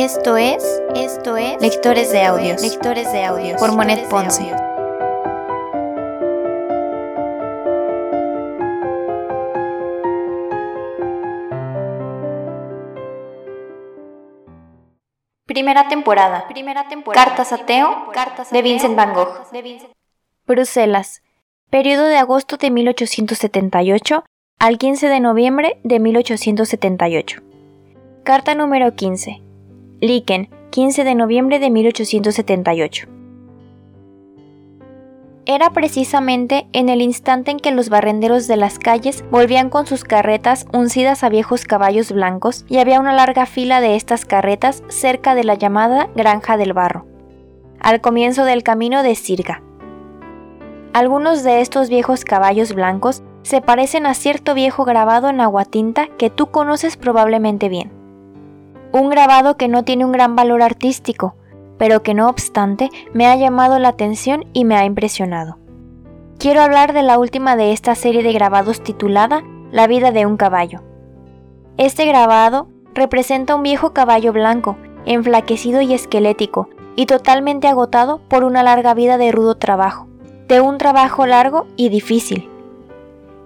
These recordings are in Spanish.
Esto es, esto es Lectores de Audios, Lectores de Audios por Monet Ponce. Primera temporada. Primera temporada. Cartas a Teo, Cartas de Vincent Van Gogh. Bruselas. Periodo de agosto de 1878 al 15 de noviembre de 1878. Carta número 15. Liken, 15 de noviembre de 1878. Era precisamente en el instante en que los barrenderos de las calles volvían con sus carretas uncidas a viejos caballos blancos y había una larga fila de estas carretas cerca de la llamada Granja del Barro, al comienzo del camino de Sirga. Algunos de estos viejos caballos blancos se parecen a cierto viejo grabado en aguatinta que tú conoces probablemente bien. Un grabado que no tiene un gran valor artístico, pero que no obstante me ha llamado la atención y me ha impresionado. Quiero hablar de la última de esta serie de grabados titulada La vida de un caballo. Este grabado representa un viejo caballo blanco, enflaquecido y esquelético, y totalmente agotado por una larga vida de rudo trabajo, de un trabajo largo y difícil.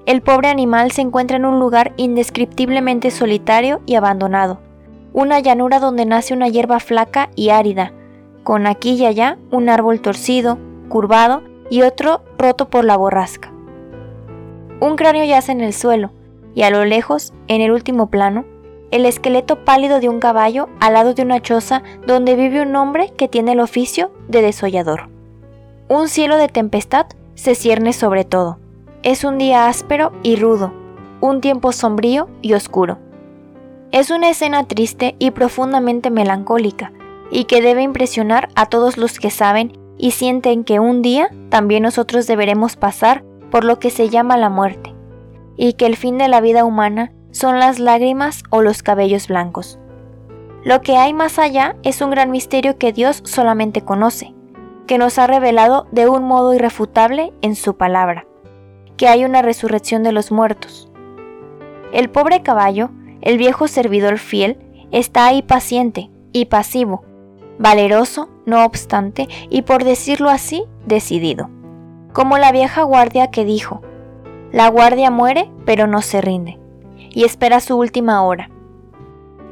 El pobre animal se encuentra en un lugar indescriptiblemente solitario y abandonado, una llanura donde nace una hierba flaca y árida, con aquí y allá un árbol torcido, curvado y otro roto por la borrasca. Un cráneo yace en el suelo, y a lo lejos, en el último plano, el esqueleto pálido de un caballo al lado de una choza donde vive un hombre que tiene el oficio de desollador. Un cielo de tempestad se cierne sobre todo. Es un día áspero y rudo, un tiempo sombrío y oscuro. Es una escena triste y profundamente melancólica, y que debe impresionar a todos los que saben y sienten que un día también nosotros deberemos pasar por lo que se llama la muerte, y que el fin de la vida humana son las lágrimas o los cabellos blancos. Lo que hay más allá es un gran misterio que Dios solamente conoce, que nos ha revelado de un modo irrefutable en su palabra, que hay una resurrección de los muertos. El pobre caballo el viejo servidor fiel está ahí paciente y pasivo, valeroso, no obstante, y por decirlo así, decidido. Como la vieja guardia que dijo, la guardia muere pero no se rinde, y espera su última hora.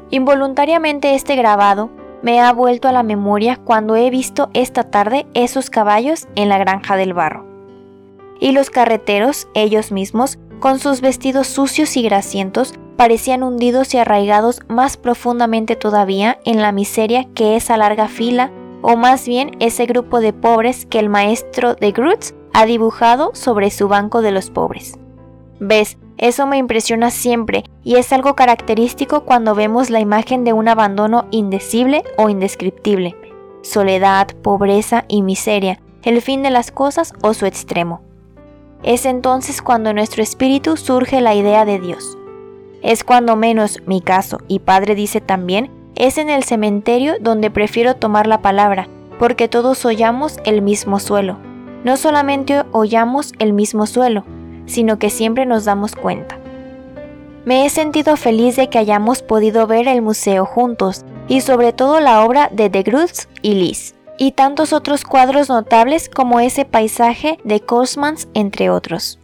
Involuntariamente este grabado me ha vuelto a la memoria cuando he visto esta tarde esos caballos en la granja del barro. Y los carreteros, ellos mismos, con sus vestidos sucios y grasientos, parecían hundidos y arraigados más profundamente todavía en la miseria que esa larga fila, o más bien ese grupo de pobres que el maestro de Grutz ha dibujado sobre su banco de los pobres. ¿Ves? Eso me impresiona siempre y es algo característico cuando vemos la imagen de un abandono indecible o indescriptible, soledad, pobreza y miseria, el fin de las cosas o su extremo. Es entonces cuando en nuestro espíritu surge la idea de Dios. Es cuando menos mi caso, y padre dice también, es en el cementerio donde prefiero tomar la palabra, porque todos hollamos el mismo suelo. No solamente hollamos el mismo suelo, sino que siempre nos damos cuenta. Me he sentido feliz de que hayamos podido ver el museo juntos, y sobre todo la obra de De Grutz y Lis, y tantos otros cuadros notables como ese paisaje de Cosmans, entre otros.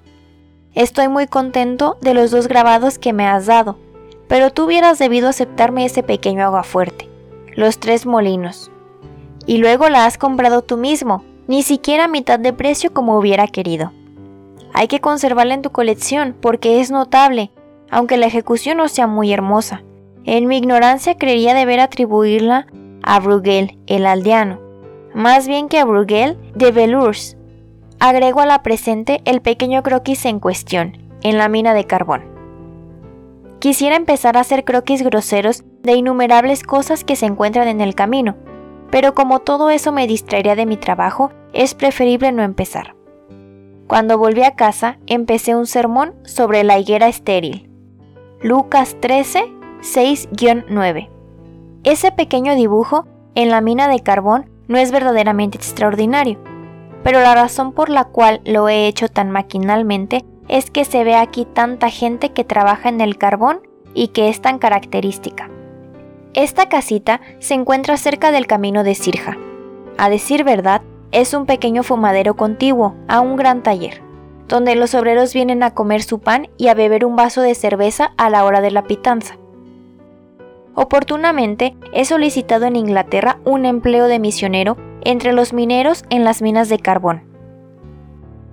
Estoy muy contento de los dos grabados que me has dado, pero tú hubieras debido aceptarme ese pequeño aguafuerte, los tres molinos. Y luego la has comprado tú mismo, ni siquiera a mitad de precio como hubiera querido. Hay que conservarla en tu colección porque es notable, aunque la ejecución no sea muy hermosa. En mi ignorancia creería deber atribuirla a Bruegel, el aldeano, más bien que a Bruegel de Velours, Agrego a la presente el pequeño croquis en cuestión, en la mina de carbón. Quisiera empezar a hacer croquis groseros de innumerables cosas que se encuentran en el camino, pero como todo eso me distraería de mi trabajo, es preferible no empezar. Cuando volví a casa, empecé un sermón sobre la higuera estéril. Lucas 13, 6-9. Ese pequeño dibujo en la mina de carbón no es verdaderamente extraordinario, pero la razón por la cual lo he hecho tan maquinalmente es que se ve aquí tanta gente que trabaja en el carbón y que es tan característica. Esta casita se encuentra cerca del camino de Sirja. A decir verdad, es un pequeño fumadero contiguo a un gran taller, donde los obreros vienen a comer su pan y a beber un vaso de cerveza a la hora de la pitanza. Oportunamente he solicitado en Inglaterra un empleo de misionero entre los mineros en las minas de carbón.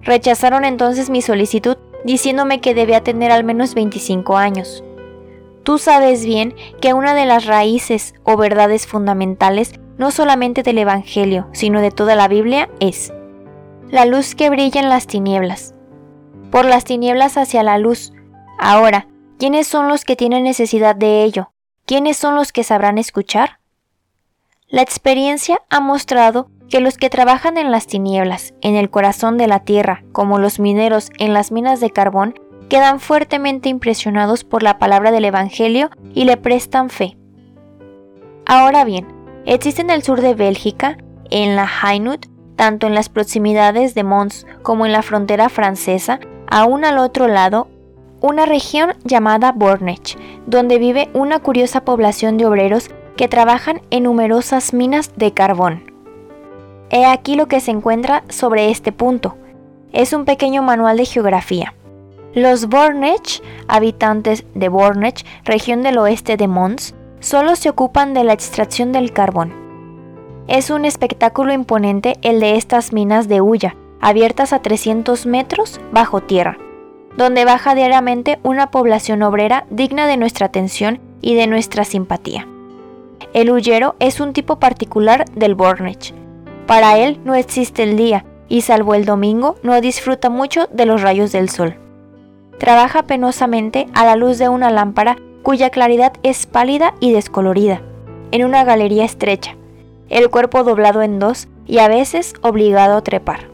Rechazaron entonces mi solicitud diciéndome que debía tener al menos 25 años. Tú sabes bien que una de las raíces o verdades fundamentales no solamente del Evangelio, sino de toda la Biblia es la luz que brilla en las tinieblas. Por las tinieblas hacia la luz. Ahora, ¿quiénes son los que tienen necesidad de ello? ¿quiénes son los que sabrán escuchar? La experiencia ha mostrado que los que trabajan en las tinieblas, en el corazón de la tierra, como los mineros en las minas de carbón, quedan fuertemente impresionados por la palabra del Evangelio y le prestan fe. Ahora bien, existe en el sur de Bélgica, en la Hainaut, tanto en las proximidades de Mons como en la frontera francesa, aún al otro lado, una región llamada Bornech, donde vive una curiosa población de obreros que trabajan en numerosas minas de carbón. He aquí lo que se encuentra sobre este punto. Es un pequeño manual de geografía. Los Bornech, habitantes de Bornech, región del oeste de Mons, solo se ocupan de la extracción del carbón. Es un espectáculo imponente el de estas minas de hulla, abiertas a 300 metros bajo tierra, donde baja diariamente una población obrera digna de nuestra atención y de nuestra simpatía. El huyero es un tipo particular del Bornech. Para él no existe el día y salvo el domingo no disfruta mucho de los rayos del sol. Trabaja penosamente a la luz de una lámpara cuya claridad es pálida y descolorida, en una galería estrecha, el cuerpo doblado en dos y a veces obligado a trepar.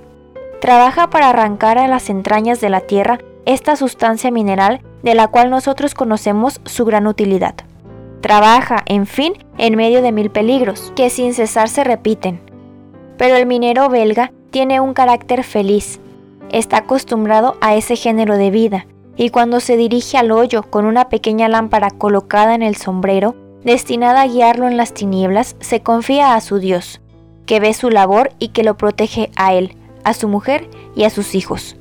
Trabaja para arrancar a las entrañas de la tierra esta sustancia mineral de la cual nosotros conocemos su gran utilidad. Trabaja, en fin, en medio de mil peligros, que sin cesar se repiten. Pero el minero belga tiene un carácter feliz, está acostumbrado a ese género de vida, y cuando se dirige al hoyo con una pequeña lámpara colocada en el sombrero, destinada a guiarlo en las tinieblas, se confía a su Dios, que ve su labor y que lo protege a él, a su mujer y a sus hijos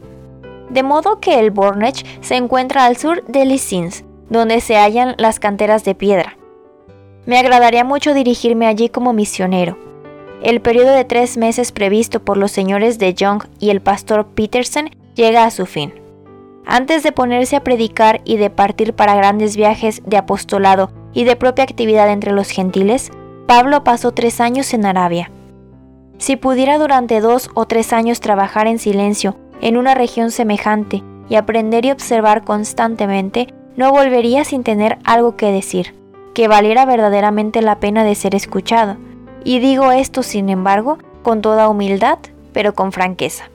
de modo que el Bornech se encuentra al sur de Lissins, donde se hallan las canteras de piedra. Me agradaría mucho dirigirme allí como misionero. El periodo de tres meses previsto por los señores de Young y el pastor Peterson llega a su fin. Antes de ponerse a predicar y de partir para grandes viajes de apostolado y de propia actividad entre los gentiles, Pablo pasó tres años en Arabia. Si pudiera durante dos o tres años trabajar en silencio en una región semejante y aprender y observar constantemente, no volvería sin tener algo que decir, que valiera verdaderamente la pena de ser escuchado. Y digo esto, sin embargo, con toda humildad, pero con franqueza.